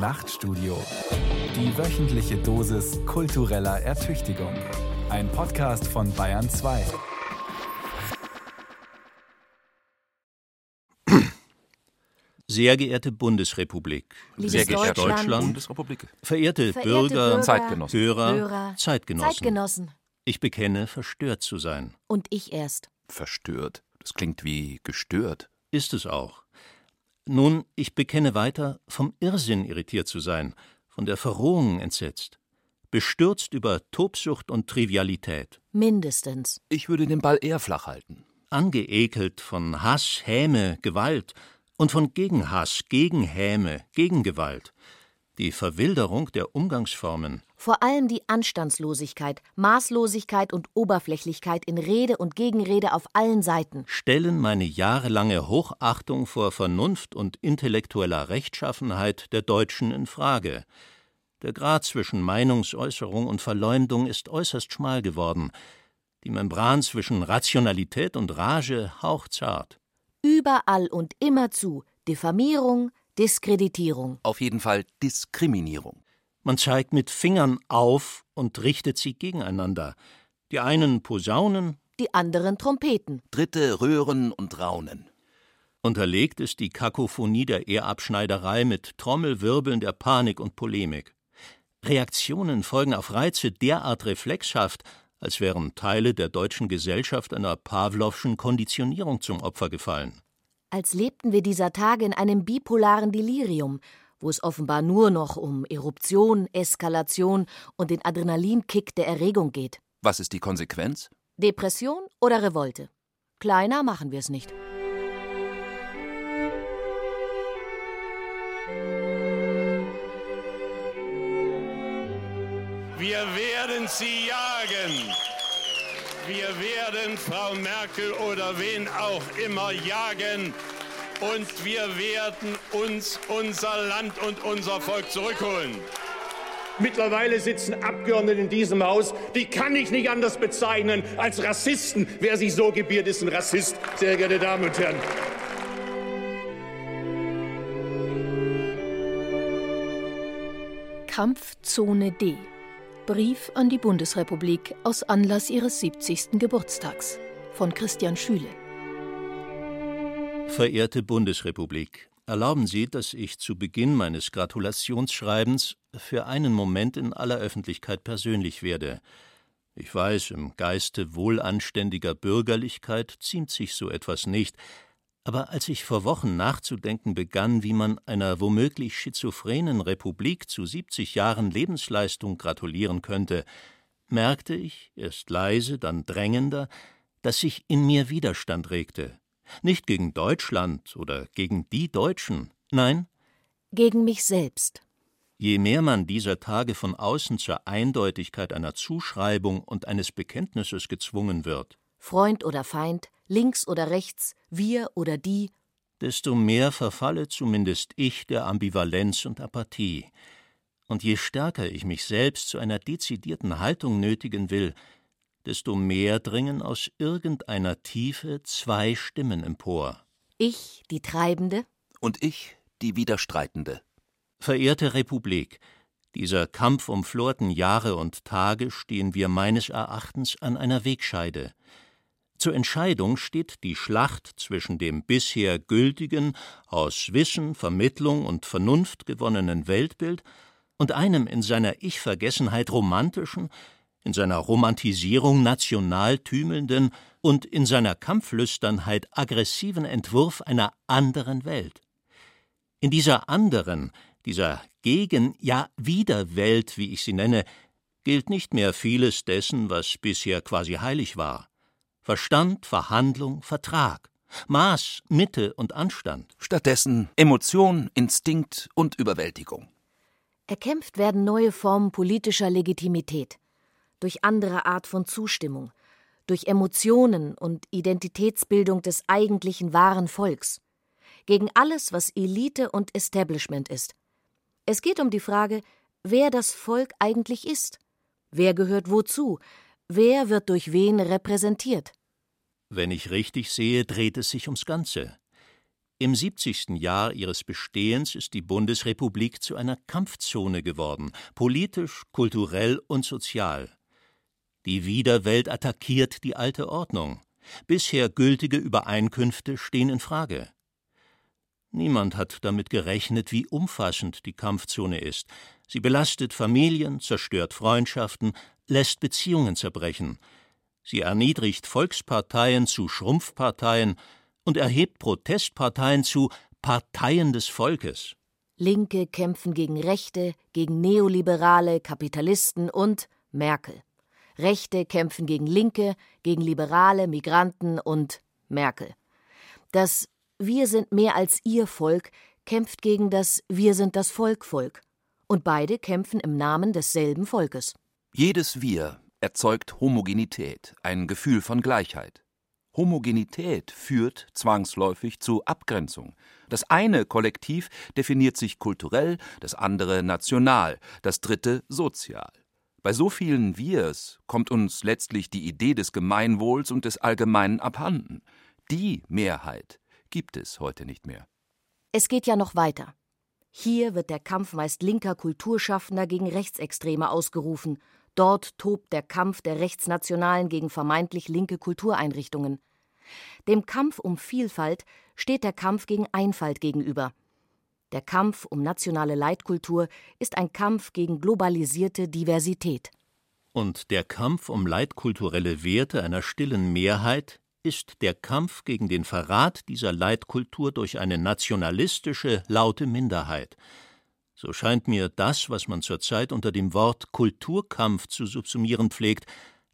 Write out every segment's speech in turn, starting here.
Nachtstudio. Die wöchentliche Dosis kultureller Ertüchtigung. Ein Podcast von Bayern 2. Sehr geehrte Bundesrepublik, Liebes sehr geehrte Deutschland, Deutschland, Bundesrepublik. verehrte, Verehrte Bürger, Bürger, Zeitgenossen. Hörer, Hörer, Zeitgenossen. Zeitgenossen. Ich bekenne, verstört zu sein. Und ich erst. Verstört. Das klingt wie gestört. Ist es auch. Nun, ich bekenne weiter, vom Irrsinn irritiert zu sein, von der Verrohung entsetzt, bestürzt über Tobsucht und Trivialität, Mindestens. Ich würde den Ball eher flach halten. angeekelt von Hass, Häme, Gewalt und von Gegenhass, Gegenhäme, Gegengewalt. Die Verwilderung der Umgangsformen, Vor allem die Anstandslosigkeit, Maßlosigkeit und Oberflächlichkeit in Rede und Gegenrede auf allen Seiten. stellen meine jahrelange Hochachtung vor Vernunft und intellektueller Rechtschaffenheit der Deutschen in Frage. Der Grad zwischen Meinungsäußerung und Verleumdung ist äußerst schmal geworden, die Membran zwischen Rationalität und Rage hauchzart. Überall und immerzu Diffamierung, Diskreditierung. Auf jeden Fall Diskriminierung. Man zeigt mit Fingern auf und richtet sie gegeneinander. Die einen posaunen, Die anderen Trompeten. Dritte röhren und raunen. Unterlegt ist die Kakophonie der Ehrabschneiderei mit Trommelwirbeln der Panik und Polemik. Reaktionen folgen auf Reize derart reflexhaft, als wären Teile der deutschen Gesellschaft einer Pawlowschen Konditionierung zum Opfer gefallen. Als lebten wir dieser Tage in einem bipolaren Delirium, wo es offenbar nur noch um Eruption, Eskalation und den Adrenalinkick der Erregung geht. Was ist die Konsequenz? Depression oder Revolte? Kleiner machen wir es nicht. Wir werden sie jagen. Wir werden Frau Merkel oder wen auch immer jagen. Und wir werden uns unser Land und unser Volk zurückholen. Mittlerweile sitzen Abgeordnete in diesem Haus, die kann ich nicht anders bezeichnen als Rassisten. Wer sich so gebiert, ist ein Rassist, sehr geehrte Damen und Herren. Kampfzone D. Brief an die Bundesrepublik aus Anlass ihres 70. Geburtstags von Christian Schüle. Verehrte Bundesrepublik, erlauben Sie, dass ich zu Beginn meines Gratulationsschreibens für einen Moment in aller Öffentlichkeit persönlich werde. Ich weiß, im Geiste wohlanständiger Bürgerlichkeit ziemt sich so etwas nicht, aber als ich vor Wochen nachzudenken begann, wie man einer womöglich schizophrenen Republik zu 70 Jahren Lebensleistung gratulieren könnte, merkte ich, erst leise, dann drängender, dass sich in mir Widerstand regte. Nicht gegen Deutschland oder gegen die Deutschen, nein, Gegen mich selbst. je mehr man dieser Tage von außen zur Eindeutigkeit einer Zuschreibung und eines Bekenntnisses gezwungen wird, Freund oder Feind, links oder rechts, wir oder die, desto mehr verfalle zumindest ich der Ambivalenz und Apathie. Und je stärker ich mich selbst zu einer dezidierten Haltung nötigen will, desto mehr dringen aus irgendeiner Tiefe zwei Stimmen empor. ich, die Treibende, Und ich, die Widerstreitende. Verehrte Republik, dieser kampfumflorten Jahre und Tage stehen wir meines Erachtens an einer Wegscheide. Zur Entscheidung steht die Schlacht zwischen dem bisher gültigen, aus Wissen, Vermittlung und Vernunft gewonnenen Weltbild und einem in seiner Ich-Vergessenheit romantischen, in seiner Romantisierung national tümelnden und in seiner Kampflüsternheit aggressiven Entwurf einer anderen Welt. In dieser anderen, dieser Gegen-, ja Widerwelt, wie ich sie nenne, gilt nicht mehr vieles dessen, was bisher quasi heilig war. Verstand, Verhandlung, Vertrag, Maß, Mitte und Anstand. Stattdessen Emotion, Instinkt und Überwältigung. Erkämpft werden neue Formen politischer Legitimität, durch andere Art von Zustimmung, durch Emotionen und Identitätsbildung des eigentlichen wahren Volks, gegen alles, was Elite und Establishment ist. Es geht um die Frage, wer das Volk eigentlich ist, wer gehört wozu, wer wird durch wen repräsentiert. Wenn ich richtig sehe, dreht es sich ums Ganze. Im 70. Jahr ihres Bestehens ist die Bundesrepublik zu einer Kampfzone geworden, politisch, kulturell und sozial. Die Widerwelt attackiert die alte Ordnung. Bisher gültige Übereinkünfte stehen in Frage. Niemand hat damit gerechnet, wie umfassend die Kampfzone ist. Sie belastet Familien, zerstört Freundschaften, lässt Beziehungen zerbrechen. Sie erniedrigt Volksparteien zu Schrumpfparteien, und erhebt Protestparteien zu Parteien des Volkes. Linke kämpfen gegen Rechte, gegen Neoliberale, Kapitalisten und Merkel. Rechte kämpfen gegen Linke, gegen Liberale, Migranten und Merkel. Das Wir sind mehr als ihr Volk kämpft gegen das Wir sind das Volk Volk. Und beide kämpfen im Namen desselben Volkes. Jedes Wir erzeugt Homogenität, ein Gefühl von Gleichheit. Homogenität führt zwangsläufig zu Abgrenzung. Das eine Kollektiv definiert sich kulturell, das andere national, das dritte sozial. Bei so vielen Wirs kommt uns letztlich die Idee des Gemeinwohls und des Allgemeinen abhanden. Die Mehrheit gibt es heute nicht mehr. Es geht ja noch weiter. Hier wird der Kampf meist linker Kulturschaffender gegen Rechtsextreme ausgerufen Dort tobt der Kampf der Rechtsnationalen gegen vermeintlich linke Kultureinrichtungen. Dem Kampf um Vielfalt steht der Kampf gegen Einfalt gegenüber. Der Kampf um nationale Leitkultur ist ein Kampf gegen globalisierte Diversität. Und der Kampf um leitkulturelle Werte einer stillen Mehrheit ist der Kampf gegen den Verrat dieser Leitkultur durch eine nationalistische, laute Minderheit, so scheint mir das, was man zurzeit unter dem Wort Kulturkampf zu subsumieren pflegt,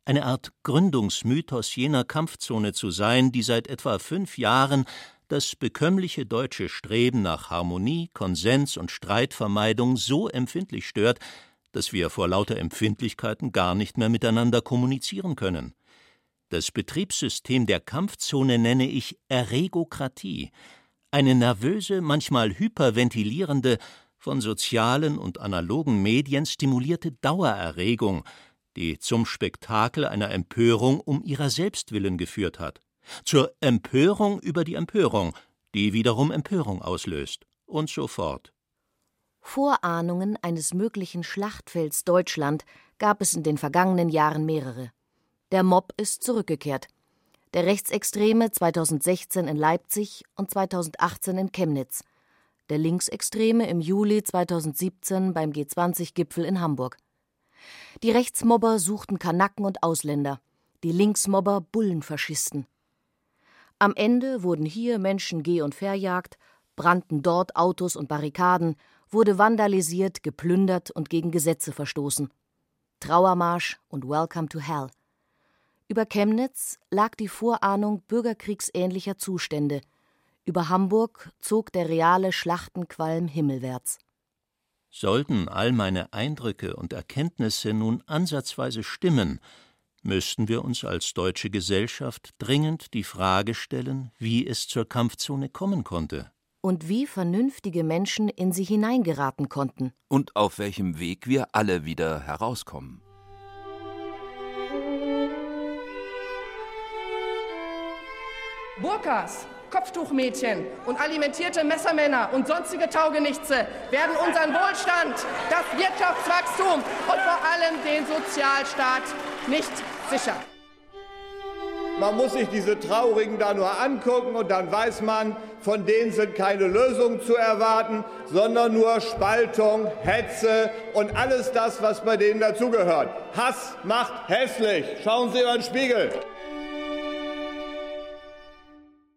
eine Art Gründungsmythos jener Kampfzone zu sein, die seit etwa fünf Jahren das bekömmliche deutsche Streben nach Harmonie, Konsens und Streitvermeidung so empfindlich stört, dass wir vor lauter Empfindlichkeiten gar nicht mehr miteinander kommunizieren können. Das Betriebssystem der Kampfzone nenne ich Erregokratie, eine nervöse, manchmal hyperventilierende, von sozialen und analogen Medien stimulierte Dauererregung, die zum Spektakel einer Empörung um ihrer selbst willen geführt hat, zur Empörung über die Empörung, die wiederum Empörung auslöst, und so fort. Vorahnungen eines möglichen Schlachtfelds Deutschland gab es in den vergangenen Jahren mehrere. Der Mob ist zurückgekehrt. Der Rechtsextreme 2016 in Leipzig und 2018 in Chemnitz – der Linksextreme im Juli 2017 beim G20-Gipfel in Hamburg. Die Rechtsmobber suchten Kanaken und Ausländer, die Linksmobber Bullenfaschisten. Am Ende wurden hier Menschen geh- und verjagt, brannten dort Autos und Barrikaden, wurde vandalisiert, geplündert und gegen Gesetze verstoßen. Trauermarsch und Welcome to Hell. Über Chemnitz lag die Vorahnung bürgerkriegsähnlicher Zustände – über Hamburg zog der reale Schlachtenqualm himmelwärts. Sollten all meine Eindrücke und Erkenntnisse nun ansatzweise stimmen, müssten wir uns als deutsche Gesellschaft dringend die Frage stellen, wie es zur Kampfzone kommen konnte. Und wie vernünftige Menschen in sie hineingeraten konnten. Und auf welchem Weg wir alle wieder herauskommen. Burkas, Kopftuchmädchen und alimentierte Messermänner und sonstige Taugenichtse werden unseren Wohlstand, das Wirtschaftswachstum und vor allem den Sozialstaat nicht sichern. Man muss sich diese Traurigen da nur angucken und dann weiß man, von denen sind keine Lösungen zu erwarten, sondern nur Spaltung, Hetze und alles das, was bei denen dazugehört. Hass macht hässlich. Schauen Sie über den Spiegel.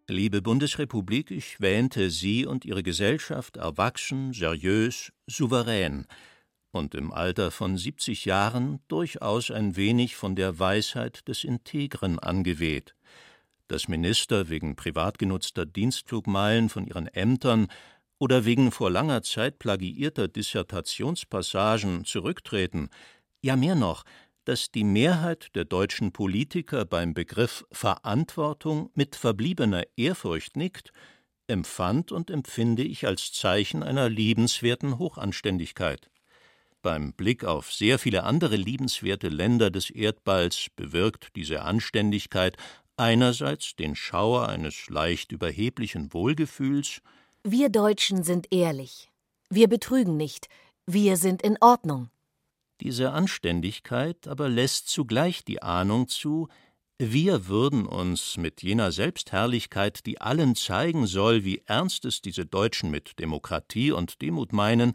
Liebe Bundesrepublik, ich wähnte Sie und Ihre Gesellschaft erwachsen, seriös, souverän und im Alter von 70 Jahren durchaus ein wenig von der Weisheit des Integren angeweht. Dass Minister wegen privat genutzter Dienstflugmeilen von ihren Ämtern oder wegen vor langer Zeit plagiierter Dissertationspassagen zurücktreten, ja mehr noch, dass die Mehrheit der deutschen Politiker beim Begriff Verantwortung mit verbliebener Ehrfurcht nickt, empfand und empfinde ich als Zeichen einer liebenswerten Hochanständigkeit. Beim Blick auf sehr viele andere liebenswerte Länder des Erdballs bewirkt diese Anständigkeit einerseits den Schauer eines leicht überheblichen Wohlgefühls Wir Deutschen sind ehrlich. Wir betrügen nicht. Wir sind in Ordnung. Diese Anständigkeit aber lässt zugleich die Ahnung zu, wir würden uns mit jener Selbstherrlichkeit, die allen zeigen soll, wie ernst es diese Deutschen mit Demokratie und Demut meinen,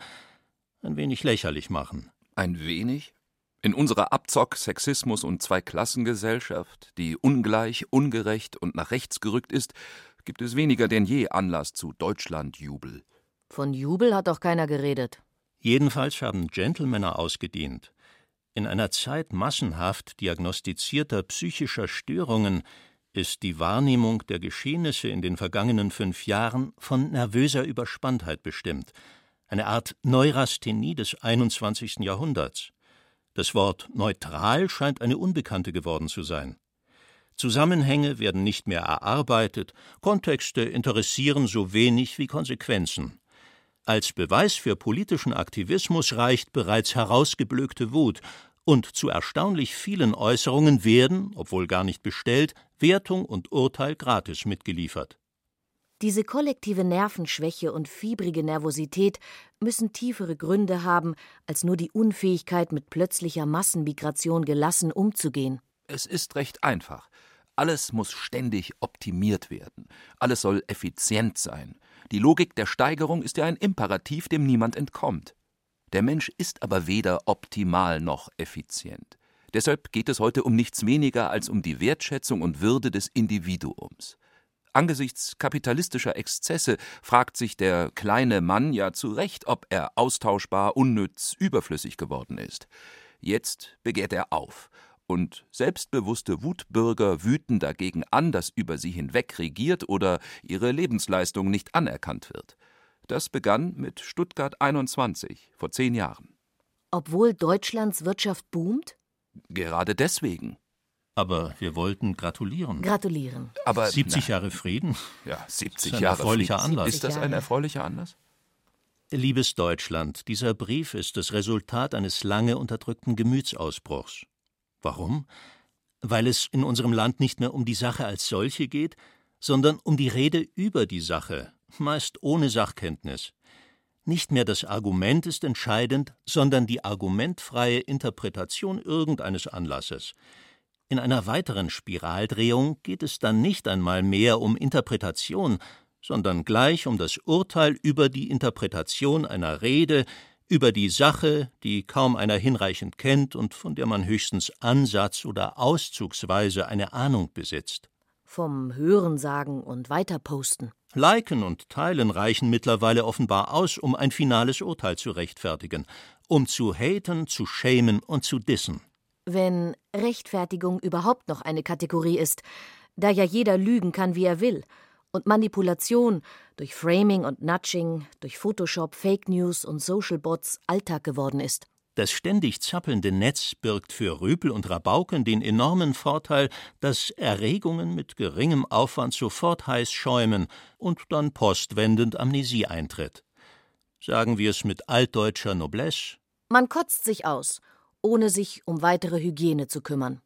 ein wenig lächerlich machen. Ein wenig? In unserer Abzock-, Sexismus- und Zweiklassengesellschaft, die ungleich, ungerecht und nach rechts gerückt ist, gibt es weniger denn je Anlass zu Deutschlandjubel. Von Jubel hat doch keiner geredet. Jedenfalls haben Gentlemänner ausgedient. In einer Zeit massenhaft diagnostizierter psychischer Störungen ist die Wahrnehmung der Geschehnisse in den vergangenen fünf Jahren von nervöser Überspanntheit bestimmt, eine Art Neurasthenie des 21. Jahrhunderts. Das Wort neutral scheint eine Unbekannte geworden zu sein. Zusammenhänge werden nicht mehr erarbeitet, Kontexte interessieren so wenig wie Konsequenzen. Als Beweis für politischen Aktivismus reicht bereits herausgeblökte Wut, und zu erstaunlich vielen Äußerungen werden, obwohl gar nicht bestellt, Wertung und Urteil gratis mitgeliefert. Diese kollektive Nervenschwäche und fiebrige Nervosität müssen tiefere Gründe haben, als nur die Unfähigkeit, mit plötzlicher Massenmigration gelassen umzugehen. Es ist recht einfach. Alles muss ständig optimiert werden. Alles soll effizient sein. Die Logik der Steigerung ist ja ein Imperativ, dem niemand entkommt. Der Mensch ist aber weder optimal noch effizient. Deshalb geht es heute um nichts weniger als um die Wertschätzung und Würde des Individuums. Angesichts kapitalistischer Exzesse fragt sich der kleine Mann ja zu Recht, ob er austauschbar, unnütz, überflüssig geworden ist. Jetzt begehrt er auf, und selbstbewusste Wutbürger wüten dagegen an, dass über sie hinweg regiert oder ihre Lebensleistung nicht anerkannt wird. Das begann mit Stuttgart 21 vor zehn Jahren. Obwohl Deutschlands Wirtschaft boomt? Gerade deswegen. Aber wir wollten gratulieren. Gratulieren. Aber 70 Jahre Frieden? Ja, 70 Das ist ein Jahre erfreulicher Frieden. Anlass. Ist das ein erfreulicher Anlass? Liebes Deutschland, dieser Brief ist das Resultat eines lange unterdrückten Gemütsausbruchs. Warum? Weil es in unserem Land nicht mehr um die Sache als solche geht, sondern um die Rede über die Sache, meist ohne Sachkenntnis. Nicht mehr das Argument ist entscheidend, sondern die argumentfreie Interpretation irgendeines Anlasses. In einer weiteren Spiraldrehung geht es dann nicht einmal mehr um Interpretation, sondern gleich um das Urteil über die Interpretation einer Rede, über die Sache, die kaum einer hinreichend kennt und von der man höchstens Ansatz oder auszugsweise eine Ahnung besitzt. Vom Hörensagen und Weiterposten. Liken und Teilen reichen mittlerweile offenbar aus, um ein finales Urteil zu rechtfertigen, um zu haten, zu schämen und zu dissen. Wenn Rechtfertigung überhaupt noch eine Kategorie ist, da ja jeder lügen kann, wie er will, und Manipulation durch Framing und Nudging, durch Photoshop, Fake News und Social Bots Alltag geworden ist. Das ständig zappelnde Netz birgt für Rüpel und Rabauken den enormen Vorteil, dass Erregungen mit geringem Aufwand sofort heiß schäumen und dann postwendend Amnesie eintritt. Sagen wir es mit altdeutscher Noblesse: Man kotzt sich aus, ohne sich um weitere Hygiene zu kümmern.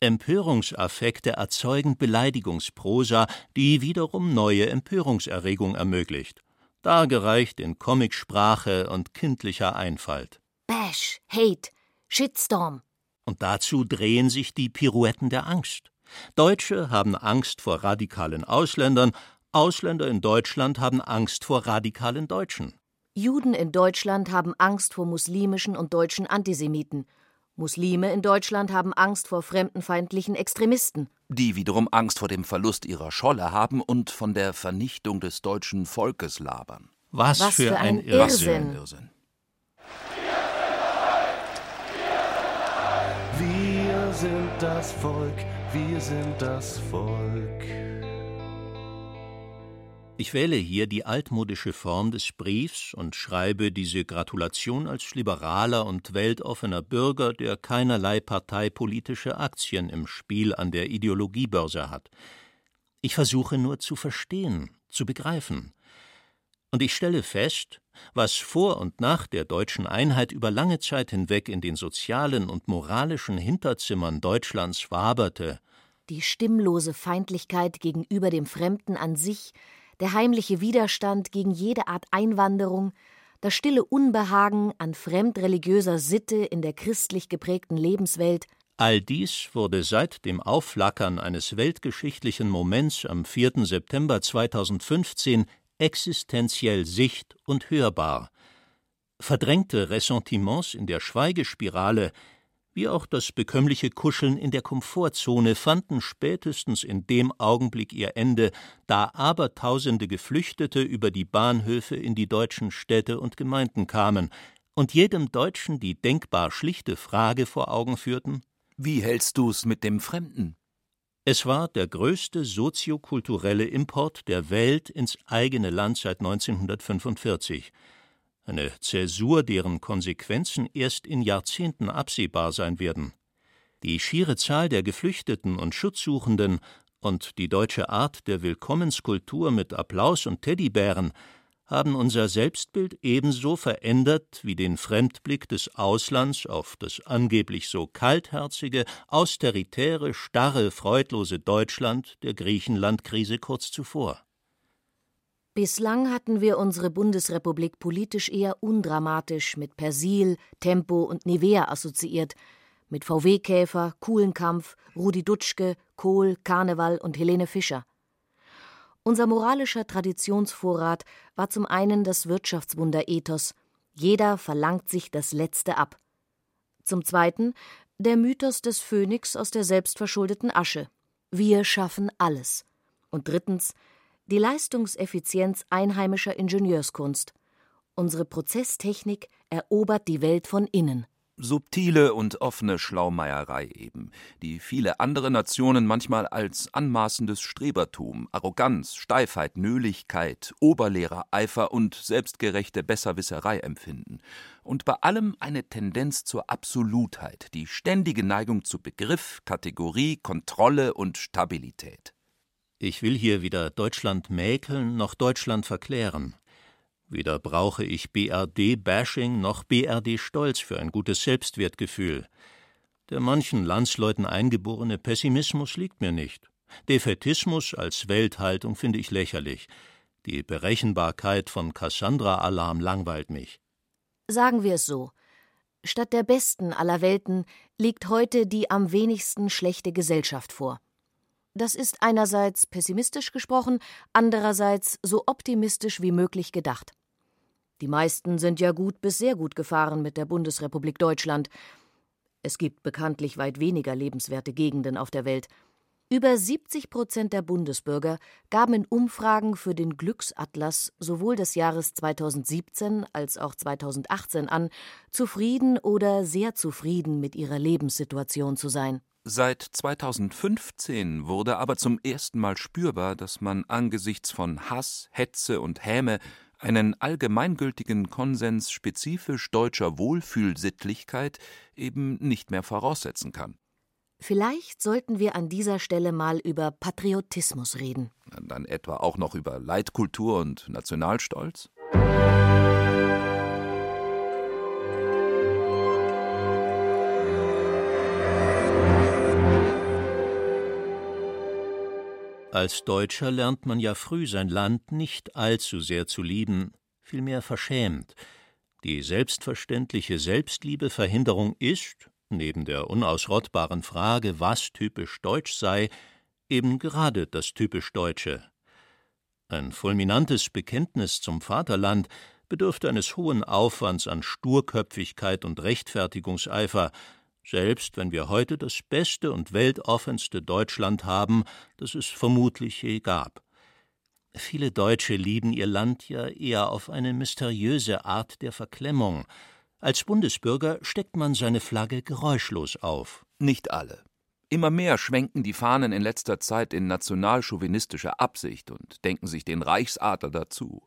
Empörungsaffekte erzeugen Beleidigungsprosa, die wiederum neue Empörungserregung ermöglicht, dargereicht in Comicsprache und kindlicher Einfalt. Bash, Hate, Shitstorm. Und dazu drehen sich die Pirouetten der Angst. Deutsche haben Angst vor radikalen Ausländern, Ausländer in Deutschland haben Angst vor radikalen Deutschen. Juden in Deutschland haben Angst vor muslimischen und deutschen Antisemiten. Muslime in Deutschland haben Angst vor fremdenfeindlichen Extremisten. Die wiederum Angst vor dem Verlust ihrer Scholle haben und von der Vernichtung des deutschen Volkes labern. Was, Was für, für ein, ein Irrsinn. Irrsinn. Irrsinn. Wir sind das Volk, wir sind das Volk. Ich wähle hier die altmodische Form des Briefs und schreibe diese Gratulation als liberaler und weltoffener Bürger, der keinerlei parteipolitische Aktien im Spiel an der Ideologiebörse hat. Ich versuche nur zu verstehen, zu begreifen. Und ich stelle fest, was vor und nach der deutschen Einheit über lange Zeit hinweg in den sozialen und moralischen Hinterzimmern Deutschlands waberte, die stimmlose Feindlichkeit gegenüber dem Fremden an sich, der heimliche Widerstand gegen jede Art Einwanderung, das stille Unbehagen an fremdreligiöser Sitte in der christlich geprägten Lebenswelt, All dies wurde seit dem Aufflackern eines weltgeschichtlichen Moments am 4. September 2015 existenziell sicht- und hörbar. Verdrängte Ressentiments in der Schweigespirale, wie auch das bekömmliche Kuscheln in der Komfortzone fanden spätestens in dem Augenblick ihr Ende, da abertausende Geflüchtete über die Bahnhöfe in die deutschen Städte und Gemeinden kamen und jedem Deutschen die denkbar schlichte Frage vor Augen führten Wie hältst du's mit dem Fremden? Es war der größte soziokulturelle Import der Welt ins eigene Land seit 1945 eine Zäsur, deren Konsequenzen erst in Jahrzehnten absehbar sein werden. Die schiere Zahl der Geflüchteten und Schutzsuchenden und die deutsche Art der Willkommenskultur mit Applaus und Teddybären haben unser Selbstbild ebenso verändert wie den Fremdblick des Auslands auf das angeblich so kaltherzige, austeritäre, starre, freudlose Deutschland der Griechenlandkrise kurz zuvor. Bislang hatten wir unsere Bundesrepublik politisch eher undramatisch mit Persil, Tempo und Nivea assoziiert, mit VW-Käfer, Kuhlenkampf, Rudi Dutschke, Kohl, Karneval und Helene Fischer. Unser moralischer Traditionsvorrat war zum einen das Wirtschaftswunder-Ethos, jeder verlangt sich das Letzte ab. Zum zweiten der Mythos des Phönix aus der selbstverschuldeten Asche. Wir schaffen alles. Und drittens die Leistungseffizienz einheimischer Ingenieurskunst. Unsere Prozesstechnik erobert die Welt von innen. Subtile und offene Schlaumeierei eben, die viele andere Nationen manchmal als anmaßendes Strebertum, Arroganz, Steifheit, Nöligkeit, Oberlehrereifer und selbstgerechte Besserwisserei empfinden. Und bei allem eine Tendenz zur Absolutheit, die ständige Neigung zu Begriff, Kategorie, Kontrolle und Stabilität. Ich will hier weder Deutschland mäkeln noch Deutschland verklären. Weder brauche ich BRD-Bashing noch BRD-Stolz für ein gutes Selbstwertgefühl. Der manchen Landsleuten eingeborene Pessimismus liegt mir nicht. Defetismus als Welthaltung finde ich lächerlich. Die Berechenbarkeit von Cassandra-Alarm langweilt mich. Sagen wir es so. Statt der besten aller Welten liegt heute die am wenigsten schlechte Gesellschaft vor. Das ist einerseits pessimistisch gesprochen, andererseits so optimistisch wie möglich gedacht. Die meisten sind ja gut bis sehr gut gefahren mit der Bundesrepublik Deutschland. Es gibt bekanntlich weit weniger lebenswerte Gegenden auf der Welt. Über 70 Prozent der Bundesbürger gaben in Umfragen für den Glücksatlas sowohl des Jahres 2017 als auch 2018 an, zufrieden oder sehr zufrieden mit ihrer Lebenssituation zu sein. Seit 2015 wurde aber zum ersten Mal spürbar, dass man angesichts von Hass, Hetze und Häme einen allgemeingültigen Konsens spezifisch deutscher Wohlfühlsittlichkeit eben nicht mehr voraussetzen kann. Vielleicht sollten wir an dieser Stelle mal über Patriotismus reden. Dann etwa auch noch über Leitkultur und Nationalstolz? Als Deutscher lernt man ja früh sein Land nicht allzu sehr zu lieben, vielmehr verschämt. Die selbstverständliche Selbstliebeverhinderung ist, neben der unausrottbaren Frage, was typisch deutsch sei, eben gerade das typisch Deutsche. Ein fulminantes Bekenntnis zum Vaterland bedürfte eines hohen Aufwands an Sturköpfigkeit und Rechtfertigungseifer, selbst wenn wir heute das beste und weltoffenste Deutschland haben, das es vermutlich je gab. Viele Deutsche lieben ihr Land ja eher auf eine mysteriöse Art der Verklemmung. Als Bundesbürger steckt man seine Flagge geräuschlos auf. Nicht alle. Immer mehr schwenken die Fahnen in letzter Zeit in nationalchauvinistischer Absicht und denken sich den Reichsadler dazu.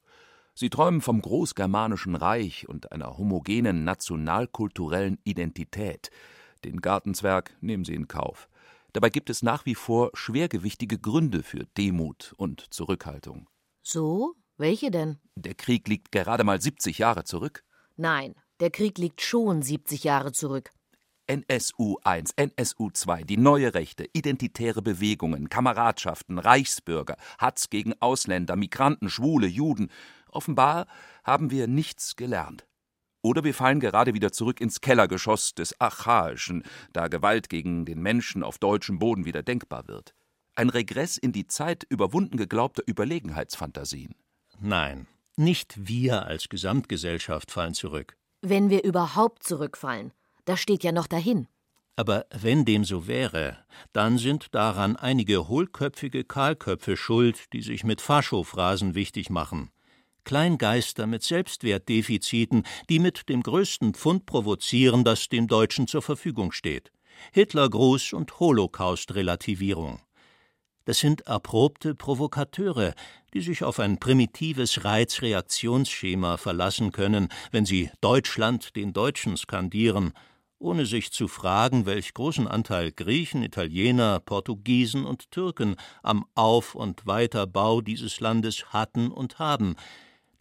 Sie träumen vom großgermanischen Reich und einer homogenen nationalkulturellen Identität, den Gartenzwerg nehmen sie in Kauf. Dabei gibt es nach wie vor schwergewichtige Gründe für Demut und Zurückhaltung. So? Welche denn? Der Krieg liegt gerade mal 70 Jahre zurück. Nein, der Krieg liegt schon 70 Jahre zurück. NSU 1, NSU 2, die neue Rechte, identitäre Bewegungen, Kameradschaften, Reichsbürger, Hatz gegen Ausländer, Migranten, Schwule, Juden. Offenbar haben wir nichts gelernt. Oder wir fallen gerade wieder zurück ins Kellergeschoss des Archaischen, da Gewalt gegen den Menschen auf deutschem Boden wieder denkbar wird. Ein Regress in die Zeit überwunden geglaubter Überlegenheitsfantasien. Nein, nicht wir als Gesamtgesellschaft fallen zurück. Wenn wir überhaupt zurückfallen. Das steht ja noch dahin. Aber wenn dem so wäre, dann sind daran einige hohlköpfige Kahlköpfe schuld, die sich mit Faschophrasen wichtig machen. Kleingeister mit Selbstwertdefiziten, die mit dem größten Pfund provozieren, das dem Deutschen zur Verfügung steht. Hitlergruß und Holocaust-Relativierung. Das sind erprobte Provokateure, die sich auf ein primitives Reizreaktionsschema verlassen können, wenn sie Deutschland den Deutschen skandieren, ohne sich zu fragen, welch großen Anteil Griechen, Italiener, Portugiesen und Türken am Auf- und Weiterbau dieses Landes hatten und haben,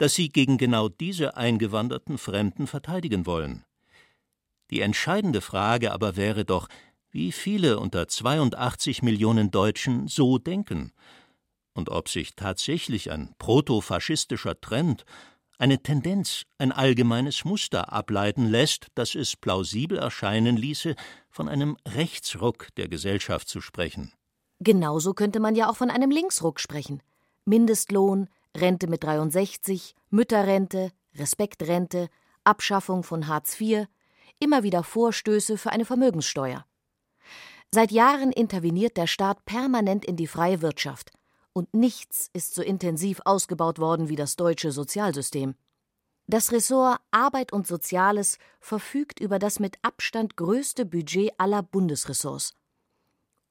dass sie gegen genau diese eingewanderten Fremden verteidigen wollen. Die entscheidende Frage aber wäre doch, wie viele unter 82 Millionen Deutschen so denken und ob sich tatsächlich ein protofaschistischer Trend, eine Tendenz, ein allgemeines Muster ableiten lässt, das es plausibel erscheinen ließe, von einem Rechtsruck der Gesellschaft zu sprechen. Genauso könnte man ja auch von einem Linksruck sprechen. Mindestlohn, Rente mit 63, Mütterrente, Respektrente, Abschaffung von Hartz IV, immer wieder Vorstöße für eine Vermögenssteuer. Seit Jahren interveniert der Staat permanent in die freie Wirtschaft, und nichts ist so intensiv ausgebaut worden wie das deutsche Sozialsystem. Das Ressort Arbeit und Soziales verfügt über das mit Abstand größte Budget aller Bundesressorts.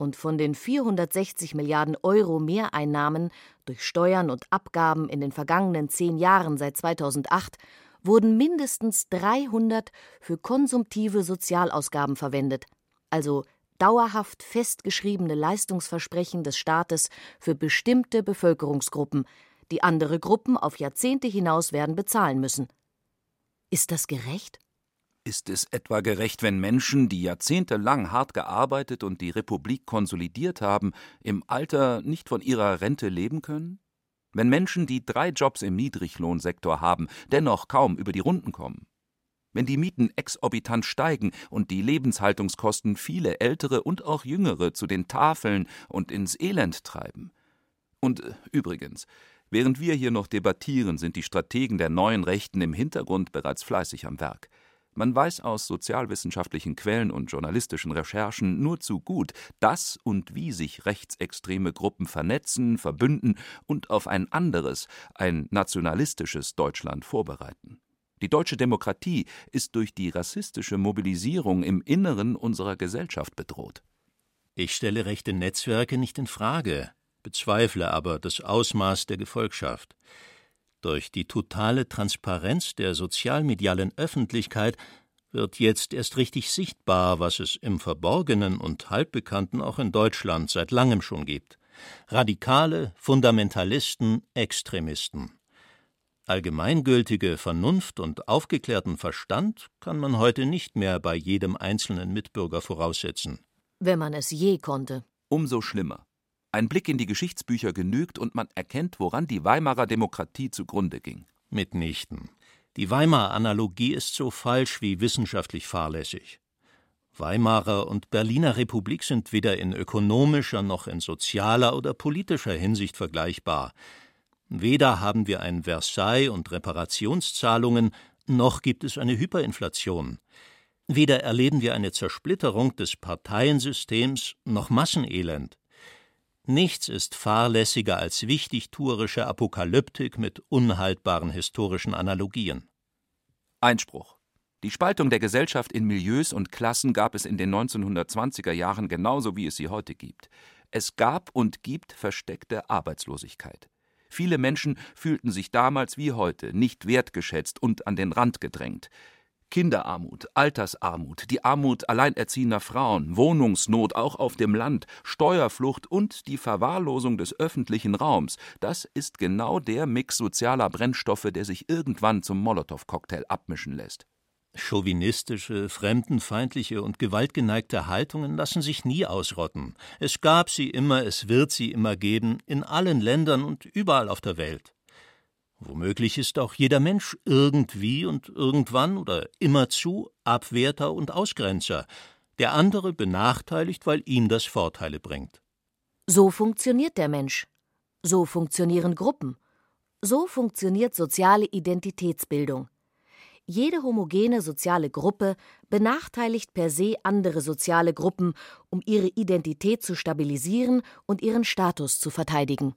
Und von den 460 Milliarden Euro Mehreinnahmen durch Steuern und Abgaben in den vergangenen zehn Jahren seit 2008 wurden mindestens 300 für konsumtive Sozialausgaben verwendet, also dauerhaft festgeschriebene Leistungsversprechen des Staates für bestimmte Bevölkerungsgruppen, die andere Gruppen auf Jahrzehnte hinaus werden bezahlen müssen. Ist das gerecht? Ist es etwa gerecht, wenn Menschen, die jahrzehntelang hart gearbeitet und die Republik konsolidiert haben, im Alter nicht von ihrer Rente leben können? Wenn Menschen, die drei Jobs im Niedriglohnsektor haben, dennoch kaum über die Runden kommen? wenn die Mieten exorbitant steigen und die Lebenshaltungskosten viele ältere und auch jüngere zu den Tafeln und ins Elend treiben. Und äh, übrigens, während wir hier noch debattieren, sind die Strategen der neuen Rechten im Hintergrund bereits fleißig am Werk. Man weiß aus sozialwissenschaftlichen Quellen und journalistischen Recherchen nur zu gut, dass und wie sich rechtsextreme Gruppen vernetzen, verbünden und auf ein anderes, ein nationalistisches Deutschland vorbereiten. Die deutsche Demokratie ist durch die rassistische Mobilisierung im Inneren unserer Gesellschaft bedroht. Ich stelle rechte Netzwerke nicht in Frage, bezweifle aber das Ausmaß der Gefolgschaft. Durch die totale Transparenz der sozialmedialen Öffentlichkeit wird jetzt erst richtig sichtbar, was es im Verborgenen und Halbbekannten auch in Deutschland seit langem schon gibt. Radikale, Fundamentalisten, Extremisten. Allgemeingültige Vernunft und aufgeklärten Verstand kann man heute nicht mehr bei jedem einzelnen Mitbürger voraussetzen. Wenn man es je konnte. Umso schlimmer. Ein Blick in die Geschichtsbücher genügt und man erkennt, woran die Weimarer Demokratie zugrunde ging. Mitnichten. Die Weimarer Analogie ist so falsch wie wissenschaftlich fahrlässig. Weimarer und Berliner Republik sind weder in ökonomischer noch in sozialer oder politischer Hinsicht vergleichbar. Weder haben wir ein Versailles und Reparationszahlungen, noch gibt es eine Hyperinflation. Weder erleben wir eine Zersplitterung des Parteiensystems noch Massenelend. Nichts ist fahrlässiger als wichtigtuerische Apokalyptik mit unhaltbaren historischen Analogien. Einspruch. Die Spaltung der Gesellschaft in Milieus und Klassen gab es in den 1920er Jahren genauso wie es sie heute gibt. Es gab und gibt versteckte Arbeitslosigkeit. Viele Menschen fühlten sich damals wie heute nicht wertgeschätzt und an den Rand gedrängt. Kinderarmut, Altersarmut, die Armut alleinerziehender Frauen, Wohnungsnot auch auf dem Land, Steuerflucht und die Verwahrlosung des öffentlichen Raums, das ist genau der Mix sozialer Brennstoffe, der sich irgendwann zum Molotow-Cocktail abmischen lässt. Chauvinistische, fremdenfeindliche und gewaltgeneigte Haltungen lassen sich nie ausrotten. Es gab sie immer, es wird sie immer geben, in allen Ländern und überall auf der Welt. Womöglich ist auch jeder Mensch irgendwie und irgendwann oder immerzu Abwerter und Ausgrenzer, der andere benachteiligt, weil ihm das Vorteile bringt. So funktioniert der Mensch. So funktionieren Gruppen. So funktioniert soziale Identitätsbildung. Jede homogene soziale Gruppe benachteiligt per se andere soziale Gruppen, um ihre Identität zu stabilisieren und ihren Status zu verteidigen.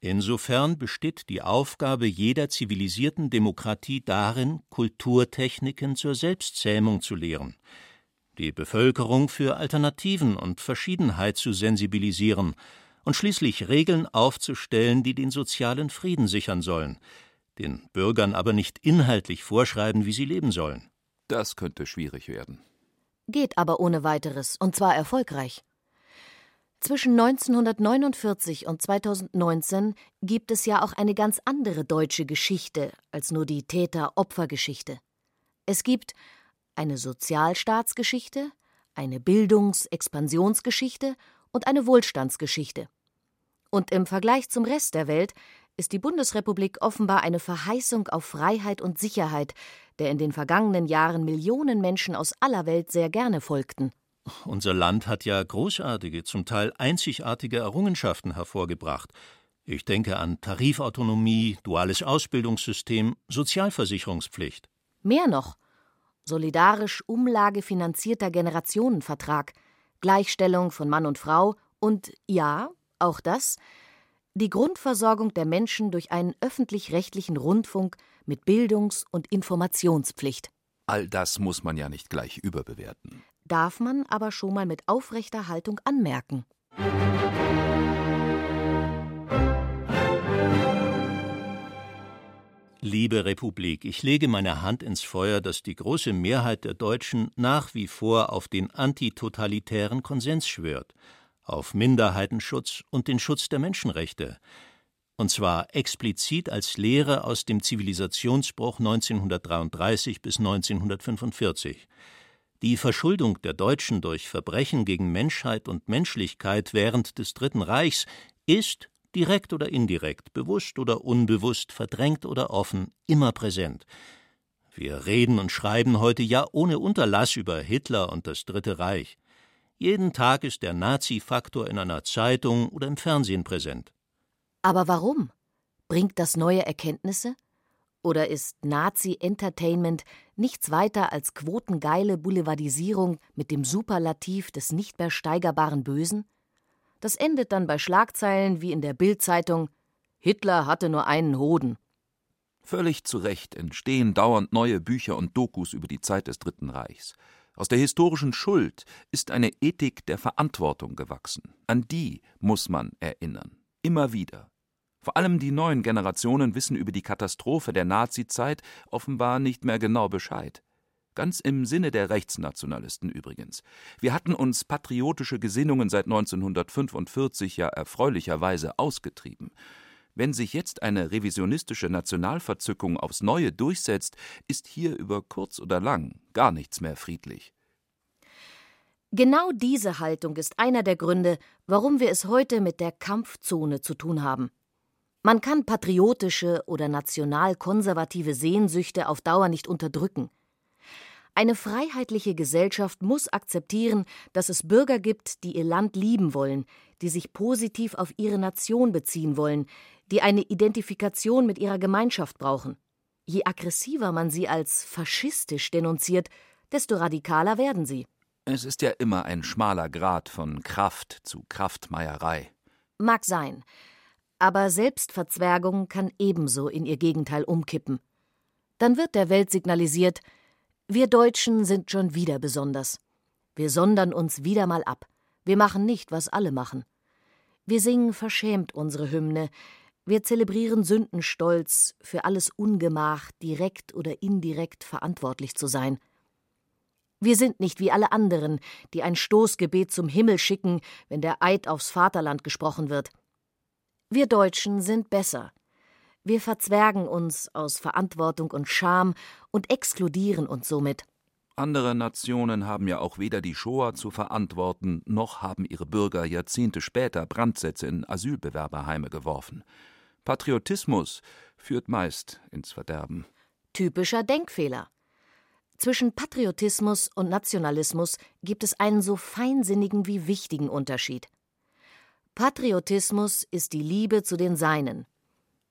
Insofern besteht die Aufgabe jeder zivilisierten Demokratie darin, Kulturtechniken zur Selbstzähmung zu lehren, die Bevölkerung für Alternativen und Verschiedenheit zu sensibilisieren und schließlich Regeln aufzustellen, die den sozialen Frieden sichern sollen, den Bürgern aber nicht inhaltlich vorschreiben, wie sie leben sollen. Das könnte schwierig werden. Geht aber ohne weiteres, und zwar erfolgreich. Zwischen 1949 und 2019 gibt es ja auch eine ganz andere deutsche Geschichte als nur die Täter-Opfer-Geschichte. Es gibt eine Sozialstaatsgeschichte, eine Bildungs-Expansionsgeschichte und eine Wohlstandsgeschichte. Und im Vergleich zum Rest der Welt ist die Bundesrepublik offenbar eine Verheißung auf Freiheit und Sicherheit, der in den vergangenen Jahren Millionen Menschen aus aller Welt sehr gerne folgten. Unser Land hat ja großartige, zum Teil einzigartige Errungenschaften hervorgebracht. Ich denke an Tarifautonomie, duales Ausbildungssystem, Sozialversicherungspflicht. Mehr noch solidarisch umlagefinanzierter Generationenvertrag, Gleichstellung von Mann und Frau und ja, auch das, die Grundversorgung der Menschen durch einen öffentlich-rechtlichen Rundfunk mit Bildungs- und Informationspflicht. All das muss man ja nicht gleich überbewerten. Darf man aber schon mal mit aufrechter Haltung anmerken. Liebe Republik, ich lege meine Hand ins Feuer, dass die große Mehrheit der Deutschen nach wie vor auf den antitotalitären Konsens schwört auf Minderheitenschutz und den Schutz der Menschenrechte, und zwar explizit als Lehre aus dem Zivilisationsbruch 1933 bis 1945. Die Verschuldung der Deutschen durch Verbrechen gegen Menschheit und Menschlichkeit während des Dritten Reichs ist, direkt oder indirekt, bewusst oder unbewusst, verdrängt oder offen, immer präsent. Wir reden und schreiben heute ja ohne Unterlass über Hitler und das Dritte Reich. Jeden Tag ist der Nazi-Faktor in einer Zeitung oder im Fernsehen präsent. Aber warum? Bringt das neue Erkenntnisse? Oder ist Nazi-Entertainment nichts weiter als quotengeile Boulevardisierung mit dem Superlativ des nicht mehr steigerbaren Bösen? Das endet dann bei Schlagzeilen wie in der Bild-Zeitung: Hitler hatte nur einen Hoden. Völlig zu Recht entstehen dauernd neue Bücher und Dokus über die Zeit des Dritten Reichs. Aus der historischen Schuld ist eine Ethik der Verantwortung gewachsen. An die muss man erinnern. Immer wieder. Vor allem die neuen Generationen wissen über die Katastrophe der Nazizeit offenbar nicht mehr genau Bescheid. Ganz im Sinne der Rechtsnationalisten übrigens. Wir hatten uns patriotische Gesinnungen seit 1945 ja erfreulicherweise ausgetrieben. Wenn sich jetzt eine revisionistische Nationalverzückung aufs Neue durchsetzt, ist hier über kurz oder lang gar nichts mehr friedlich. Genau diese Haltung ist einer der Gründe, warum wir es heute mit der Kampfzone zu tun haben. Man kann patriotische oder national-konservative Sehnsüchte auf Dauer nicht unterdrücken. Eine freiheitliche Gesellschaft muss akzeptieren, dass es Bürger gibt, die ihr Land lieben wollen, die sich positiv auf ihre Nation beziehen wollen, die eine Identifikation mit ihrer Gemeinschaft brauchen. Je aggressiver man sie als faschistisch denunziert, desto radikaler werden sie. Es ist ja immer ein schmaler Grad von Kraft zu Kraftmeierei. Mag sein. Aber Selbstverzwergung kann ebenso in ihr Gegenteil umkippen. Dann wird der Welt signalisiert, wir Deutschen sind schon wieder besonders. Wir sondern uns wieder mal ab. Wir machen nicht, was alle machen. Wir singen verschämt unsere Hymne, wir zelebrieren Sündenstolz, für alles Ungemach direkt oder indirekt verantwortlich zu sein. Wir sind nicht wie alle anderen, die ein Stoßgebet zum Himmel schicken, wenn der Eid aufs Vaterland gesprochen wird. Wir Deutschen sind besser. Wir verzwergen uns aus Verantwortung und Scham und exkludieren uns somit. Andere Nationen haben ja auch weder die Shoah zu verantworten, noch haben ihre Bürger Jahrzehnte später Brandsätze in Asylbewerberheime geworfen. Patriotismus führt meist ins Verderben. Typischer Denkfehler. Zwischen Patriotismus und Nationalismus gibt es einen so feinsinnigen wie wichtigen Unterschied. Patriotismus ist die Liebe zu den Seinen,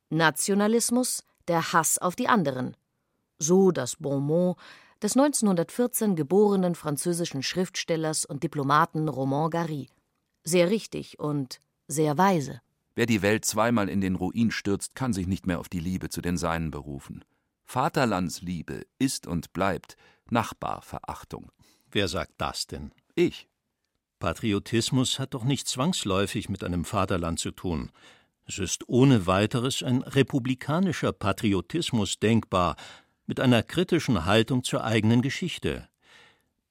Nationalismus der Hass auf die anderen. So das Bonmot des 1914 geborenen französischen Schriftstellers und Diplomaten Romain Gary. Sehr richtig und sehr weise. Wer die Welt zweimal in den Ruin stürzt, kann sich nicht mehr auf die Liebe zu den Seinen berufen. Vaterlandsliebe ist und bleibt Nachbarverachtung. Wer sagt das denn? Ich. Patriotismus hat doch nicht zwangsläufig mit einem Vaterland zu tun. Es ist ohne weiteres ein republikanischer Patriotismus denkbar, mit einer kritischen Haltung zur eigenen Geschichte.